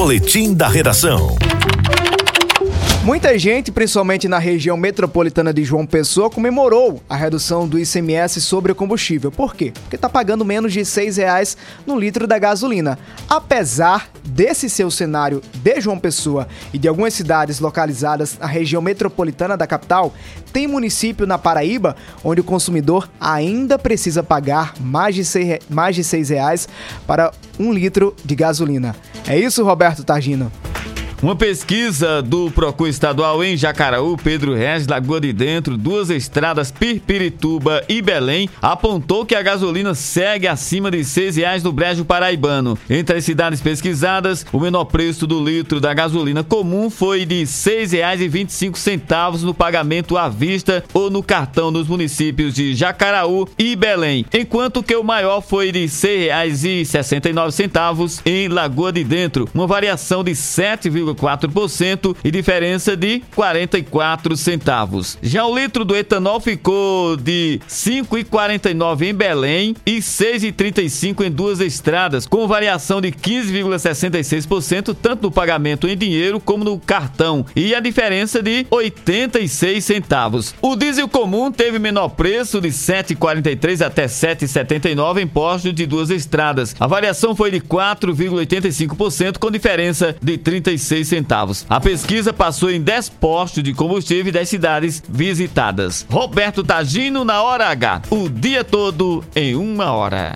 Boletim da Redação. Muita gente, principalmente na região metropolitana de João Pessoa, comemorou a redução do ICMS sobre o combustível. Por quê? Porque está pagando menos de R$ reais no litro da gasolina. Apesar desse seu cenário de João Pessoa e de algumas cidades localizadas na região metropolitana da capital, tem município na Paraíba onde o consumidor ainda precisa pagar mais de seis reais para um litro de gasolina. É isso, Roberto Targino? Uma pesquisa do Procur Estadual em Jacaraú, Pedro Regis, Lagoa de Dentro, duas estradas Pirpirituba e Belém, apontou que a gasolina segue acima de R$ 6,00 no brejo paraibano. Entre as cidades pesquisadas, o menor preço do litro da gasolina comum foi de R$ 6,25 no pagamento à vista ou no cartão nos municípios de Jacaraú e Belém, enquanto que o maior foi de R$ 6,69 em Lagoa de Dentro, uma variação de 7, 0,4% e diferença de 44 centavos. Já o litro do etanol ficou de 5,49 em Belém e 6,35 em duas estradas, com variação de 15,66% tanto no pagamento em dinheiro como no cartão e a diferença de 86 centavos. O diesel comum teve menor preço de 7,43 até 7,79 em postos de duas estradas. A variação foi de 4,85% com diferença de 36 centavos. A pesquisa passou em 10 postos de combustível das cidades visitadas. Roberto Tagino na hora H. O dia todo em uma hora.